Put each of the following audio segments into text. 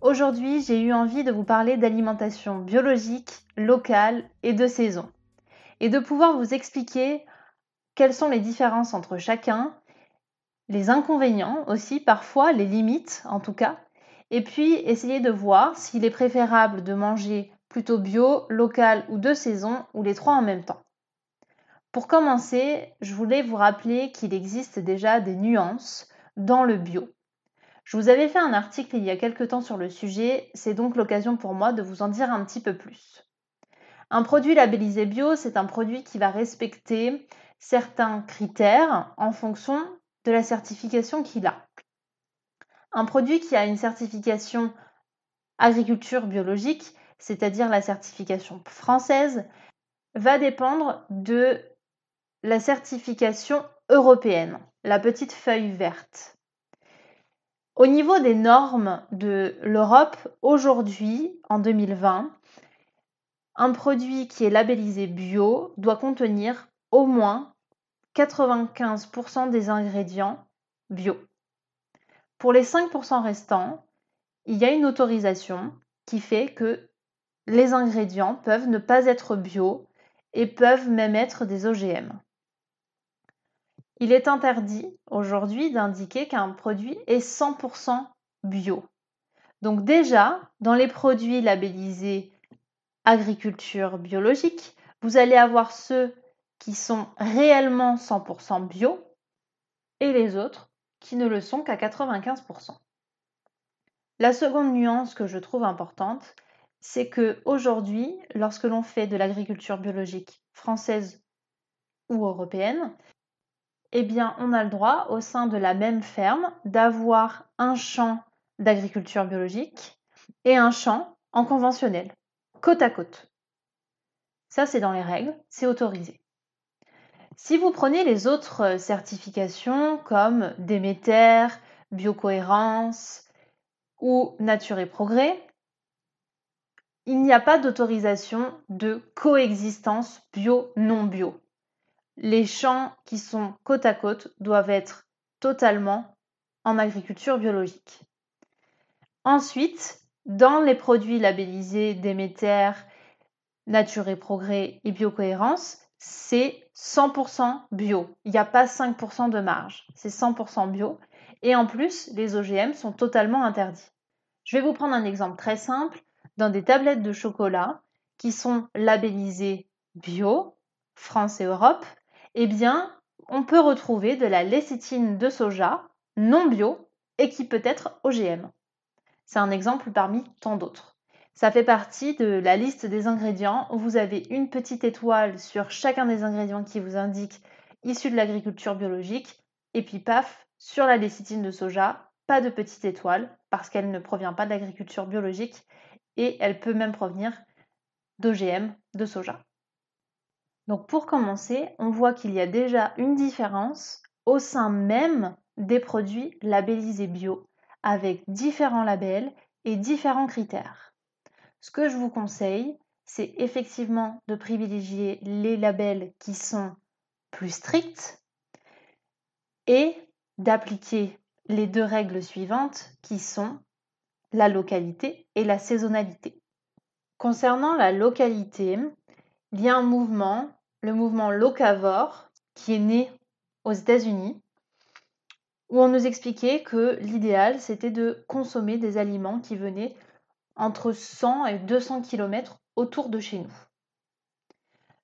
Aujourd'hui, j'ai eu envie de vous parler d'alimentation biologique, locale et de saison. Et de pouvoir vous expliquer quelles sont les différences entre chacun, les inconvénients aussi, parfois les limites en tout cas, et puis essayer de voir s'il est préférable de manger plutôt bio, local ou de saison, ou les trois en même temps. Pour commencer, je voulais vous rappeler qu'il existe déjà des nuances dans le bio. Je vous avais fait un article il y a quelque temps sur le sujet, c'est donc l'occasion pour moi de vous en dire un petit peu plus. Un produit labellisé bio, c'est un produit qui va respecter certains critères en fonction de la certification qu'il a. Un produit qui a une certification agriculture biologique, c'est-à-dire la certification française, va dépendre de la certification européenne, la petite feuille verte. Au niveau des normes de l'Europe, aujourd'hui, en 2020, un produit qui est labellisé bio doit contenir au moins 95% des ingrédients bio. Pour les 5% restants, il y a une autorisation qui fait que les ingrédients peuvent ne pas être bio et peuvent même être des OGM. Il est interdit aujourd'hui d'indiquer qu'un produit est 100% bio. Donc déjà, dans les produits labellisés agriculture biologique, vous allez avoir ceux qui sont réellement 100% bio et les autres qui ne le sont qu'à 95%. La seconde nuance que je trouve importante, c'est que aujourd'hui, lorsque l'on fait de l'agriculture biologique française ou européenne, eh bien, on a le droit, au sein de la même ferme, d'avoir un champ d'agriculture biologique et un champ en conventionnel, côte à côte. Ça, c'est dans les règles, c'est autorisé. Si vous prenez les autres certifications comme Déméter, Biocohérence ou Nature et Progrès, il n'y a pas d'autorisation de coexistence bio-non bio les champs qui sont côte à côte doivent être totalement en agriculture biologique. Ensuite, dans les produits labellisés Déméter, Nature et Progrès et Biocohérence, c'est 100% bio. Il n'y a pas 5% de marge. C'est 100% bio. Et en plus, les OGM sont totalement interdits. Je vais vous prendre un exemple très simple. Dans des tablettes de chocolat qui sont labellisées bio, France et Europe, eh bien, on peut retrouver de la lécithine de soja non bio et qui peut être OGM. C'est un exemple parmi tant d'autres. Ça fait partie de la liste des ingrédients vous avez une petite étoile sur chacun des ingrédients qui vous indique issu de l'agriculture biologique et puis paf, sur la lécithine de soja, pas de petite étoile parce qu'elle ne provient pas de l'agriculture biologique et elle peut même provenir d'OGM de soja. Donc pour commencer, on voit qu'il y a déjà une différence au sein même des produits labellisés bio, avec différents labels et différents critères. Ce que je vous conseille, c'est effectivement de privilégier les labels qui sont plus stricts et d'appliquer les deux règles suivantes qui sont la localité et la saisonnalité. Concernant la localité, il y a un mouvement le mouvement locavore qui est né aux États-Unis, où on nous expliquait que l'idéal c'était de consommer des aliments qui venaient entre 100 et 200 km autour de chez nous.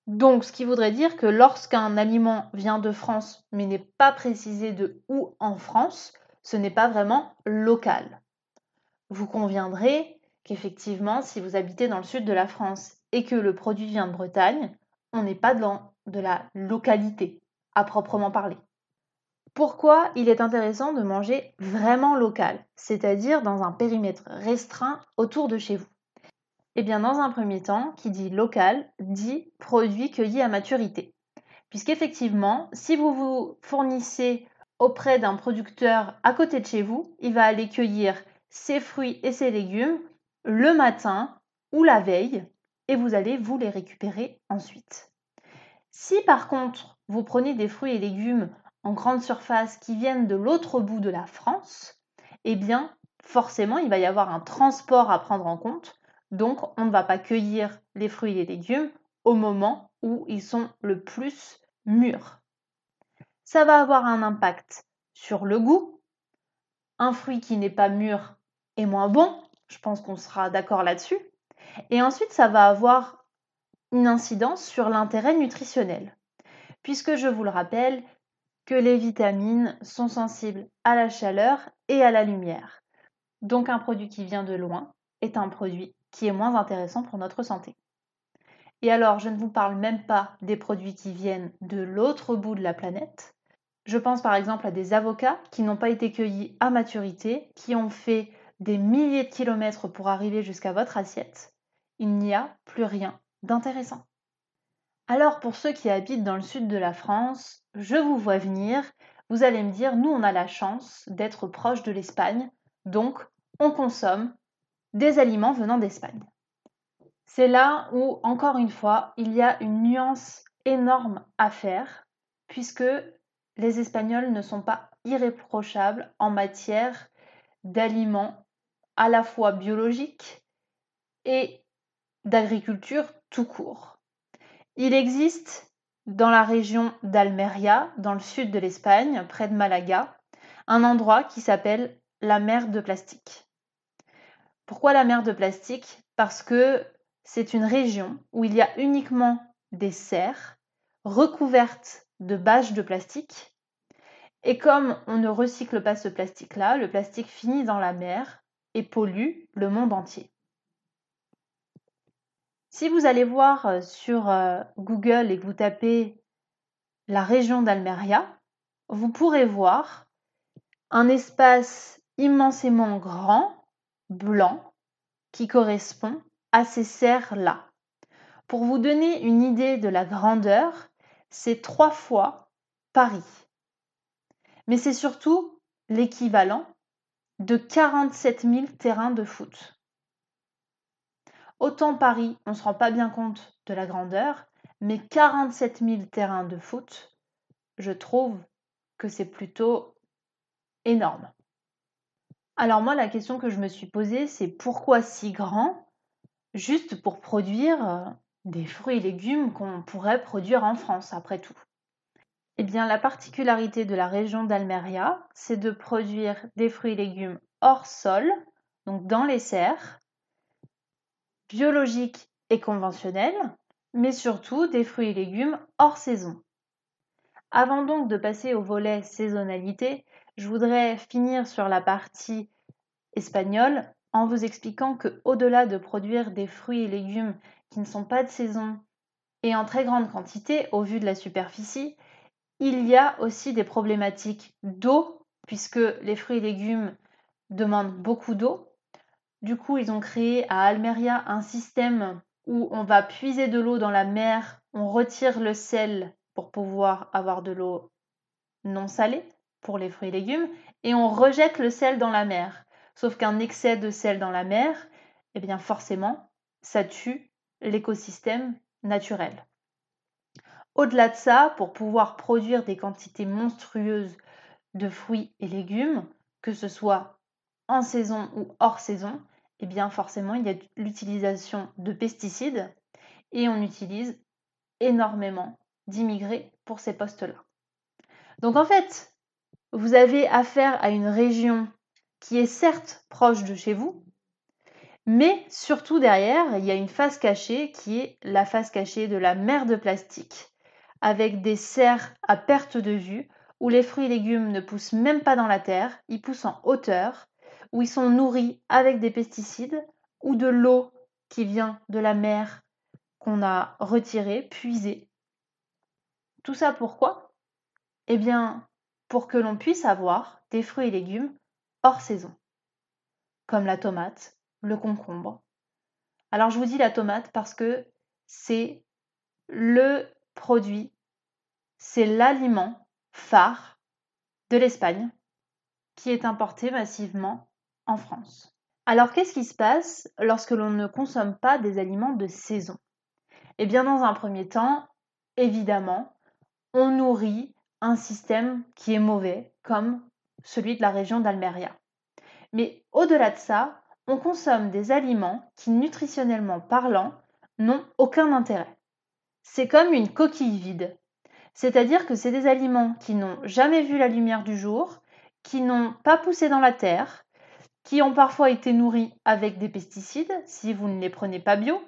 Donc, ce qui voudrait dire que lorsqu'un aliment vient de France mais n'est pas précisé de où en France, ce n'est pas vraiment local. Vous conviendrez qu'effectivement, si vous habitez dans le sud de la France et que le produit vient de Bretagne, n'est pas dans de la localité à proprement parler. Pourquoi il est intéressant de manger vraiment local, c'est-à-dire dans un périmètre restreint autour de chez vous? Eh bien, dans un premier temps, qui dit local dit produit cueilli à maturité. Puisqu'effectivement, si vous vous fournissez auprès d'un producteur à côté de chez vous, il va aller cueillir ses fruits et ses légumes le matin ou la veille et vous allez vous les récupérer ensuite. Si par contre vous prenez des fruits et légumes en grande surface qui viennent de l'autre bout de la France, eh bien forcément il va y avoir un transport à prendre en compte. Donc on ne va pas cueillir les fruits et légumes au moment où ils sont le plus mûrs. Ça va avoir un impact sur le goût. Un fruit qui n'est pas mûr est moins bon, je pense qu'on sera d'accord là-dessus. Et ensuite, ça va avoir une incidence sur l'intérêt nutritionnel, puisque je vous le rappelle que les vitamines sont sensibles à la chaleur et à la lumière. Donc un produit qui vient de loin est un produit qui est moins intéressant pour notre santé. Et alors, je ne vous parle même pas des produits qui viennent de l'autre bout de la planète. Je pense par exemple à des avocats qui n'ont pas été cueillis à maturité, qui ont fait des milliers de kilomètres pour arriver jusqu'à votre assiette. Il n'y a plus rien d'intéressant. Alors pour ceux qui habitent dans le sud de la France, je vous vois venir, vous allez me dire, nous on a la chance d'être proche de l'Espagne, donc on consomme des aliments venant d'Espagne. C'est là où, encore une fois, il y a une nuance énorme à faire, puisque les Espagnols ne sont pas irréprochables en matière d'aliments à la fois biologiques et d'agriculture tout court. Il existe dans la région d'Almeria, dans le sud de l'Espagne, près de Malaga, un endroit qui s'appelle la mer de plastique. Pourquoi la mer de plastique? Parce que c'est une région où il y a uniquement des serres recouvertes de bâches de plastique. Et comme on ne recycle pas ce plastique-là, le plastique finit dans la mer et pollue le monde entier. Si vous allez voir euh, sur euh, Google et que vous tapez la région d'Almeria, vous pourrez voir un espace immensément grand, blanc, qui correspond à ces serres-là. Pour vous donner une idée de la grandeur, c'est trois fois Paris. Mais c'est surtout l'équivalent de 47 000 terrains de foot. Autant Paris, on ne se rend pas bien compte de la grandeur, mais 47 000 terrains de foot, je trouve que c'est plutôt énorme. Alors moi, la question que je me suis posée, c'est pourquoi si grand? Juste pour produire euh, des fruits et légumes qu'on pourrait produire en France, après tout. Eh bien, la particularité de la région d'Almeria, c'est de produire des fruits et légumes hors sol, donc dans les serres, biologiques et conventionnels, mais surtout des fruits et légumes hors saison. Avant donc de passer au volet saisonnalité, je voudrais finir sur la partie espagnole en vous expliquant que au-delà de produire des fruits et légumes qui ne sont pas de saison et en très grande quantité au vu de la superficie, il y a aussi des problématiques d'eau puisque les fruits et légumes demandent beaucoup d'eau. Du coup, ils ont créé à Almeria un système où on va puiser de l'eau dans la mer, on retire le sel pour pouvoir avoir de l'eau non salée pour les fruits et légumes et on rejette le sel dans la mer. Sauf qu'un excès de sel dans la mer, eh bien forcément, ça tue l'écosystème naturel. Au-delà de ça, pour pouvoir produire des quantités monstrueuses de fruits et légumes, que ce soit en saison ou hors saison, eh bien forcément, il y a l'utilisation de pesticides et on utilise énormément d'immigrés pour ces postes-là. Donc en fait, vous avez affaire à une région qui est certes proche de chez vous, mais surtout derrière, il y a une face cachée qui est la face cachée de la mer de plastique, avec des serres à perte de vue, où les fruits et légumes ne poussent même pas dans la terre, ils poussent en hauteur, où ils sont nourris avec des pesticides ou de l'eau qui vient de la mer qu'on a retirée, puisée. Tout ça pourquoi? Eh bien, pour que l'on puisse avoir des fruits et légumes hors saison, comme la tomate, le concombre, Alors je vous dis la tomate parce que c'est le produit, c'est l'aliment phare de l'Espagne qui est importé massivement en France. Alors qu'est-ce qui se passe lorsque l'on ne consomme pas des aliments de saison? Eh bien dans un premier temps, évidemment, on nourrit un système qui est mauvais, comme celui de la région d'Almeria. Mais au-delà de ça, on consomme des aliments qui, nutritionnellement parlant, n'ont aucun intérêt. C'est comme une coquille vide. C'est-à-dire que c'est des aliments qui n'ont jamais vu la lumière du jour, qui n'ont pas poussé dans la terre, qui ont parfois été nourris avec des pesticides si vous ne les prenez pas bio,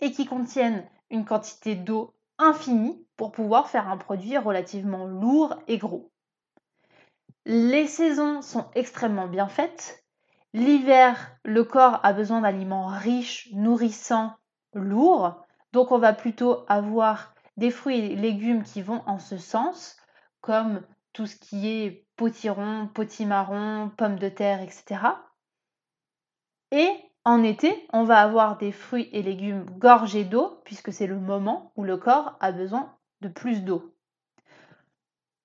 et qui contiennent une quantité d'eau infinie pour pouvoir faire un produit relativement lourd et gros. Les saisons sont extrêmement bien faites. L'hiver, le corps a besoin d'aliments riches, nourrissants, lourds. Donc on va plutôt avoir des fruits et légumes qui vont en ce sens, comme tout ce qui est potiron, potimarron, pommes de terre, etc. Et en été, on va avoir des fruits et légumes gorgés d'eau, puisque c'est le moment où le corps a besoin de plus d'eau.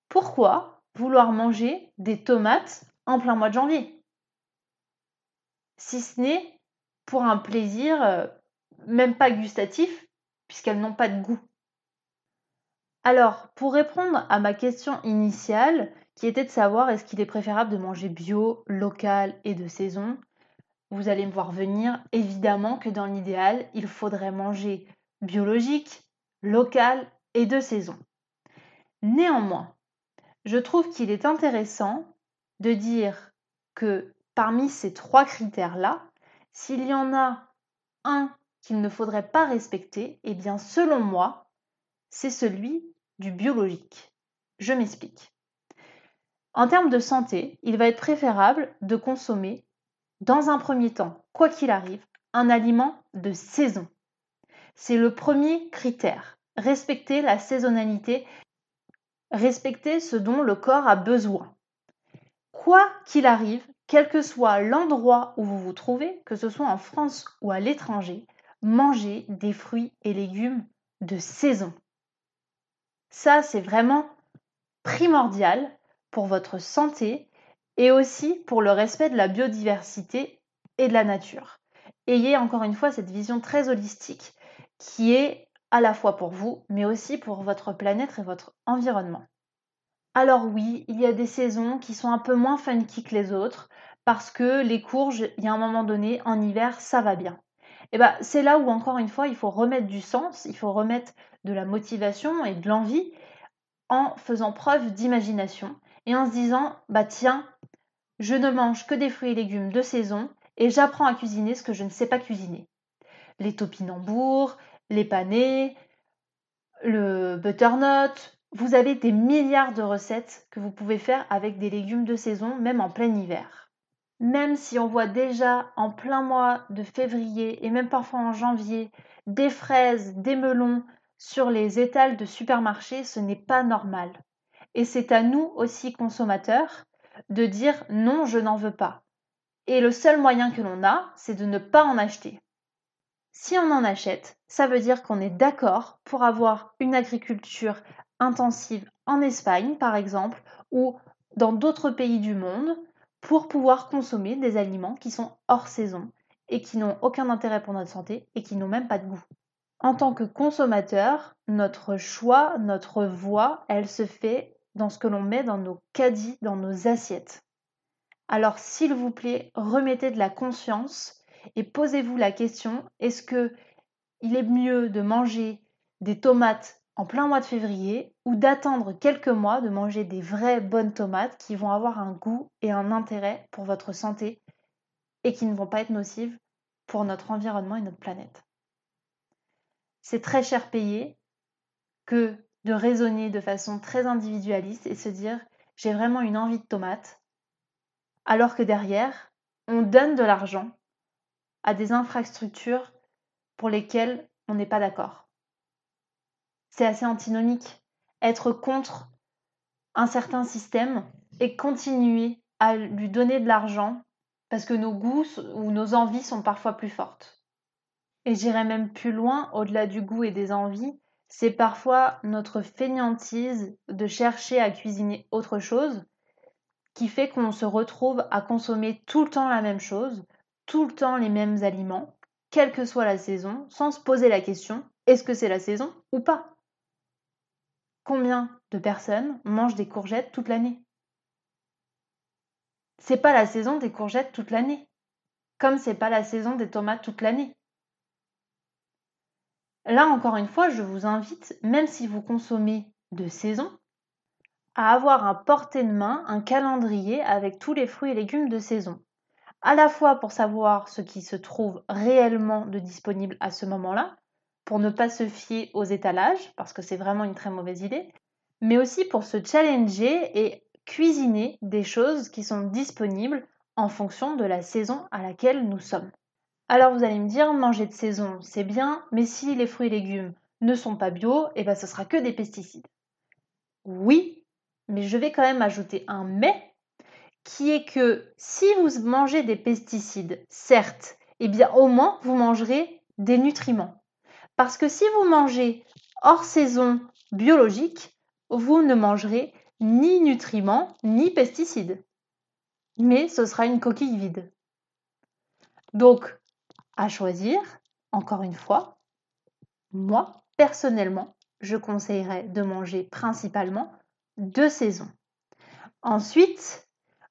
Pourquoi vouloir manger des tomates en plein mois de janvier? Si ce n'est pour un plaisir euh, même pas gustatif, puisqu'elles n'ont pas de goût. Alors, pour répondre à ma question initiale, qui était de savoir est-ce qu'il est préférable de manger bio, local et de saison, vous allez me voir venir, évidemment que dans l'idéal, il faudrait manger biologique, local et de saison. Néanmoins, je trouve qu'il est intéressant de dire que parmi ces trois critères-là, s'il y en a un qu'il ne faudrait pas respecter, eh bien selon moi, c'est celui du biologique. Je m'explique. En termes de santé, il va être préférable de consommer, dans un premier temps, quoi qu'il arrive, un aliment de saison. C'est le premier critère. Respecter la saisonnalité, respecter ce dont le corps a besoin. Quoi qu'il arrive, quel que soit l'endroit où vous vous trouvez, que ce soit en France ou à l'étranger, mangez des fruits et légumes de saison. Ça, c'est vraiment primordial pour votre santé et aussi pour le respect de la biodiversité et de la nature. Ayez encore une fois cette vision très holistique qui est à la fois pour vous, mais aussi pour votre planète et votre environnement. Alors oui, il y a des saisons qui sont un peu moins funky que les autres, parce que les courges, il y a un moment donné, en hiver, ça va bien. Et ben, c'est là où encore une fois, il faut remettre du sens, il faut remettre de la motivation et de l'envie en faisant preuve d'imagination et en se disant bah tiens, je ne mange que des fruits et légumes de saison et j'apprends à cuisiner ce que je ne sais pas cuisiner. Les topinambours, les panés, le butternut, vous avez des milliards de recettes que vous pouvez faire avec des légumes de saison, même en plein hiver même si on voit déjà en plein mois de février et même parfois en janvier des fraises, des melons sur les étals de supermarchés, ce n'est pas normal. Et c'est à nous aussi consommateurs de dire non, je n'en veux pas. Et le seul moyen que l'on a, c'est de ne pas en acheter. Si on en achète, ça veut dire qu'on est d'accord pour avoir une agriculture intensive en Espagne, par exemple, ou dans d'autres pays du monde, pour pouvoir consommer des aliments qui sont hors saison et qui n'ont aucun intérêt pour notre santé et qui n'ont même pas de goût. En tant que consommateur, notre choix, notre voix, elle se fait dans ce que l'on met dans nos caddies, dans nos assiettes. Alors s'il vous plaît, remettez de la conscience et posez-vous la question est-ce que il est mieux de manger des tomates en plein mois de février ou d'attendre quelques mois de manger des vraies bonnes tomates qui vont avoir un goût et un intérêt pour votre santé et qui ne vont pas être nocives pour notre environnement et notre planète. C'est très cher payé que de raisonner de façon très individualiste et se dire j'ai vraiment une envie de tomate alors que derrière on donne de l'argent à des infrastructures pour lesquelles on n'est pas d'accord c'est assez antinomique. Être contre un certain système et continuer à lui donner de l'argent parce que nos goûts ou nos envies sont parfois plus fortes. Et j'irai même plus loin, au-delà du goût et des envies, c'est parfois notre fainéantise de chercher à cuisiner autre chose qui fait qu'on se retrouve à consommer tout le temps la même chose, tout le temps les mêmes aliments, quelle que soit la saison, sans se poser la question est-ce que c'est la saison ou pas? Combien de personnes mangent des courgettes toute l'année? C'est pas la saison des courgettes toute l'année, comme c'est pas la saison des tomates toute l'année. Là encore une fois, je vous invite, même si vous consommez de saison, à avoir un portée de main, un calendrier avec tous les fruits et légumes de saison. À la fois pour savoir ce qui se trouve réellement de disponible à ce moment-là, pour ne pas se fier aux étalages, parce que c'est vraiment une très mauvaise idée, mais aussi pour se challenger et cuisiner des choses qui sont disponibles en fonction de la saison à laquelle nous sommes. Alors vous allez me dire, manger de saison, c'est bien, mais si les fruits et légumes ne sont pas bio, et eh ben ce sera que des pesticides. Oui, mais je vais quand même ajouter un mais, qui est que si vous mangez des pesticides, certes, eh bien au moins vous mangerez des nutriments. Parce que si vous mangez hors saison biologique, vous ne mangerez ni nutriments ni pesticides. Mais ce sera une coquille vide. Donc, à choisir, encore une fois, moi, personnellement, je conseillerais de manger principalement de saison. Ensuite,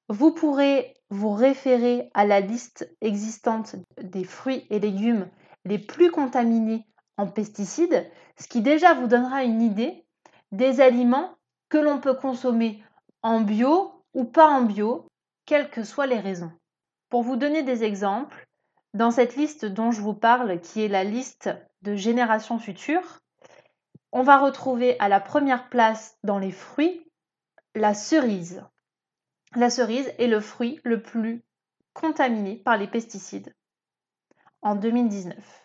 vous pourrez vous référer à la liste existante des fruits et légumes les plus contaminés pesticides, ce qui déjà vous donnera une idée des aliments que l'on peut consommer en bio ou pas en bio, quelles que soient les raisons. Pour vous donner des exemples, dans cette liste dont je vous parle, qui est la liste de générations futures, on va retrouver à la première place dans les fruits la cerise. La cerise est le fruit le plus contaminé par les pesticides en 2019.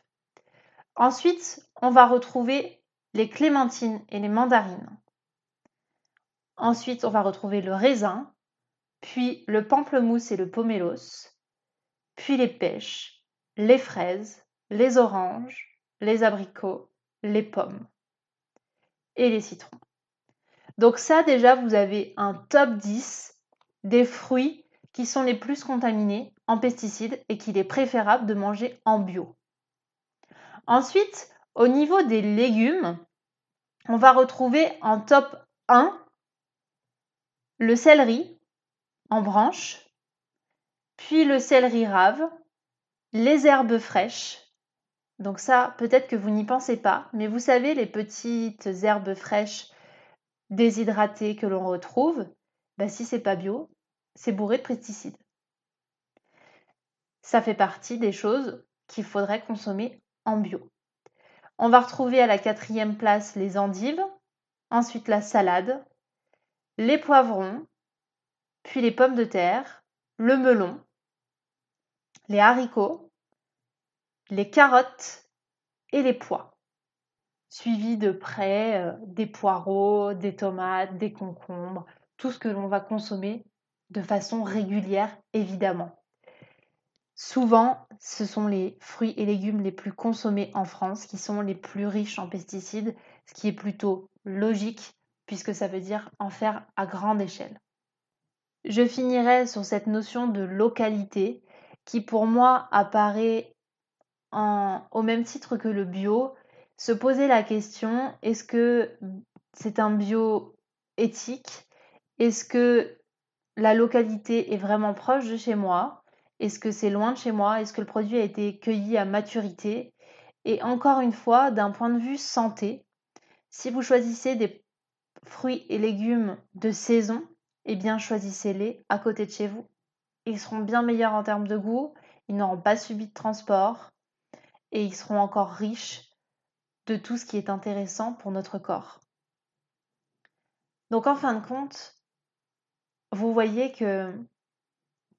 Ensuite, on va retrouver les clémentines et les mandarines. Ensuite, on va retrouver le raisin, puis le pamplemousse et le pomelos, puis les pêches, les fraises, les oranges, les abricots, les pommes et les citrons. Donc ça déjà, vous avez un top 10 des fruits qui sont les plus contaminés en pesticides et qu'il est préférable de manger en bio. Ensuite, au niveau des légumes, on va retrouver en top 1 le céleri en branche, puis le céleri rave, les herbes fraîches. Donc ça, peut-être que vous n'y pensez pas, mais vous savez, les petites herbes fraîches déshydratées que l'on retrouve, bah, si c'est pas bio, c'est bourré de pesticides. Ça fait partie des choses qu'il faudrait consommer bio. On va retrouver à la quatrième place les endives, ensuite la salade, les poivrons, puis les pommes de terre, le melon, les haricots, les carottes et les pois, suivi de près euh, des poireaux, des tomates, des concombres, tout ce que l'on va consommer de façon régulière évidemment. Souvent, ce sont les fruits et légumes les plus consommés en France qui sont les plus riches en pesticides, ce qui est plutôt logique puisque ça veut dire en faire à grande échelle. Je finirai sur cette notion de localité qui pour moi apparaît au même titre que le bio, se poser la question est-ce que c'est un bio éthique? Est-ce que la localité est vraiment proche de chez moi? Est-ce que c'est loin de chez moi? Est-ce que le produit a été cueilli à maturité? Et encore une fois, d'un point de vue santé, si vous choisissez des fruits et légumes de saison, eh bien choisissez-les à côté de chez vous. Ils seront bien meilleurs en termes de goût, ils n'auront pas subi de transport et ils seront encore riches de tout ce qui est intéressant pour notre corps. Donc en fin de compte, vous voyez que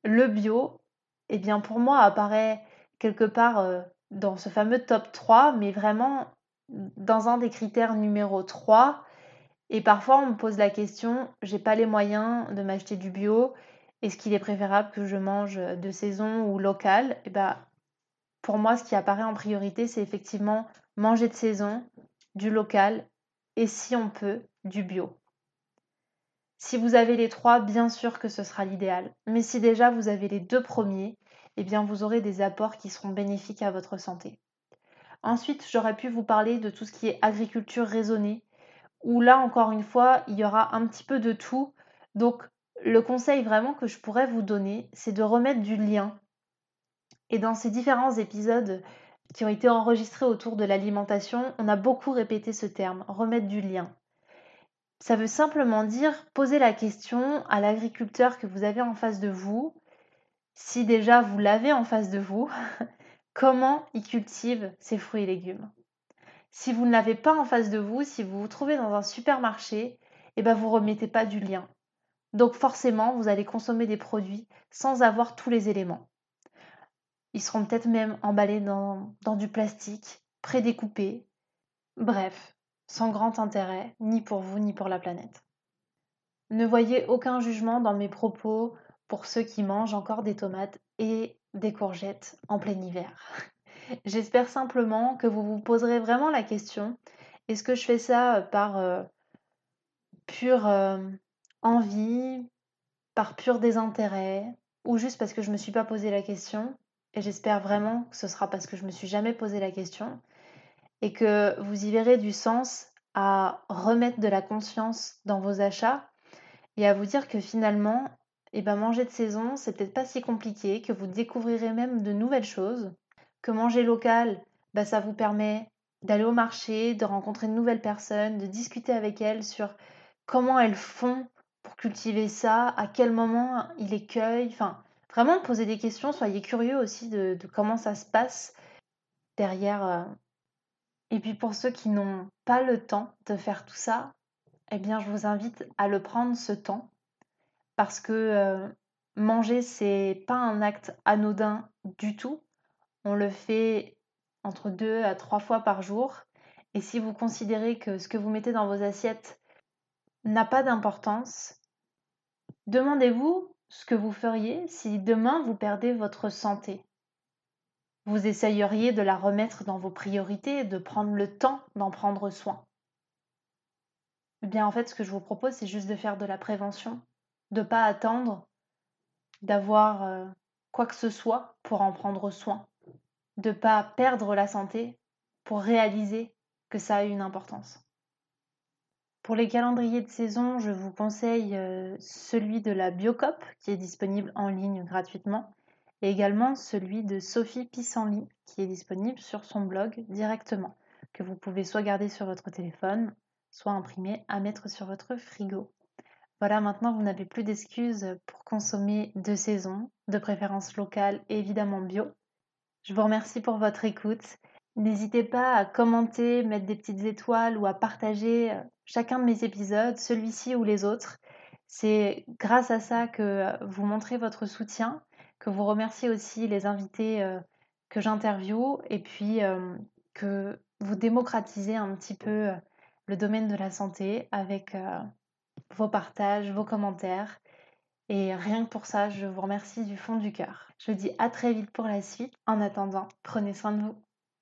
le bio eh bien pour moi apparaît quelque part dans ce fameux top 3, mais vraiment dans un des critères numéro 3. Et parfois on me pose la question, j'ai pas les moyens de m'acheter du bio, est-ce qu'il est préférable que je mange de saison ou local? Eh bien, pour moi, ce qui apparaît en priorité, c'est effectivement manger de saison, du local et si on peut, du bio. Si vous avez les trois, bien sûr que ce sera l'idéal. Mais si déjà vous avez les deux premiers, eh bien vous aurez des apports qui seront bénéfiques à votre santé. Ensuite, j'aurais pu vous parler de tout ce qui est agriculture raisonnée, où là encore une fois, il y aura un petit peu de tout. Donc le conseil vraiment que je pourrais vous donner, c'est de remettre du lien. Et dans ces différents épisodes qui ont été enregistrés autour de l'alimentation, on a beaucoup répété ce terme, remettre du lien. Ça veut simplement dire poser la question à l'agriculteur que vous avez en face de vous, si déjà vous l'avez en face de vous, comment il cultive ses fruits et légumes? Si vous ne l'avez pas en face de vous, si vous vous trouvez dans un supermarché, eh ben vous remettez pas du lien. Donc forcément, vous allez consommer des produits sans avoir tous les éléments. Ils seront peut-être même emballés dans, dans du plastique, prédécoupés. Bref, sans grand intérêt, ni pour vous ni pour la planète. Ne voyez aucun jugement dans mes propos pour ceux qui mangent encore des tomates et des courgettes en plein hiver. J'espère simplement que vous vous poserez vraiment la question, est-ce que je fais ça par euh, pure euh, envie, par pur désintérêt, ou juste parce que je ne me suis pas posé la question? Et j'espère vraiment que ce sera parce que je ne me suis jamais posé la question et que vous y verrez du sens à remettre de la conscience dans vos achats et à vous dire que finalement, eh ben manger de saison, c'est peut-être pas si compliqué, que vous découvrirez même de nouvelles choses, que manger local, bah, ça vous permet d'aller au marché, de rencontrer de nouvelles personnes, de discuter avec elles sur comment elles font pour cultiver ça, à quel moment ils les cueillent, enfin vraiment poser des questions, soyez curieux aussi de, comment ça se passe derrière, euh, et puis pour ceux qui n'ont pas le temps de faire tout ça, eh bien je vous invite à le prendre ce temps parce que euh, manger c'est pas un acte anodin du tout. On le fait entre deux à trois fois par jour et si vous considérez que ce que vous mettez dans vos assiettes n'a pas d'importance, demandez-vous ce que vous feriez si demain vous perdez votre santé vous essayeriez de la remettre dans vos priorités et de prendre le temps d'en prendre soin. Eh bien, en fait, ce que je vous propose, c'est juste de faire de la prévention, de ne pas attendre d'avoir euh, quoi que ce soit pour en prendre soin, de ne pas perdre la santé pour réaliser que ça a une importance. Pour les calendriers de saison, je vous conseille euh, celui de la Biocop qui est disponible en ligne gratuitement et également celui de Sophie Pissenlit qui est disponible sur son blog directement, que vous pouvez soit garder sur votre téléphone, soit imprimer à mettre sur votre frigo. Voilà, maintenant vous n'avez plus d'excuses pour consommer de saison, de préférence locale et évidemment bio. Je vous remercie pour votre écoute. N'hésitez pas à commenter, mettre des petites étoiles ou à partager euh, chacun de mes épisodes, celui-ci ou les autres. C'est grâce à ça que vous montrez votre soutien que vous remerciez aussi les invités euh, que j'interviewe et puis euh, que vous démocratisez un petit peu euh, le domaine de la santé avec vos partages, vos commentaires. Et rien que pour ça, je vous remercie du fond du cœur. Je vous dis à très vite pour la suite. En attendant, prenez soin de vous.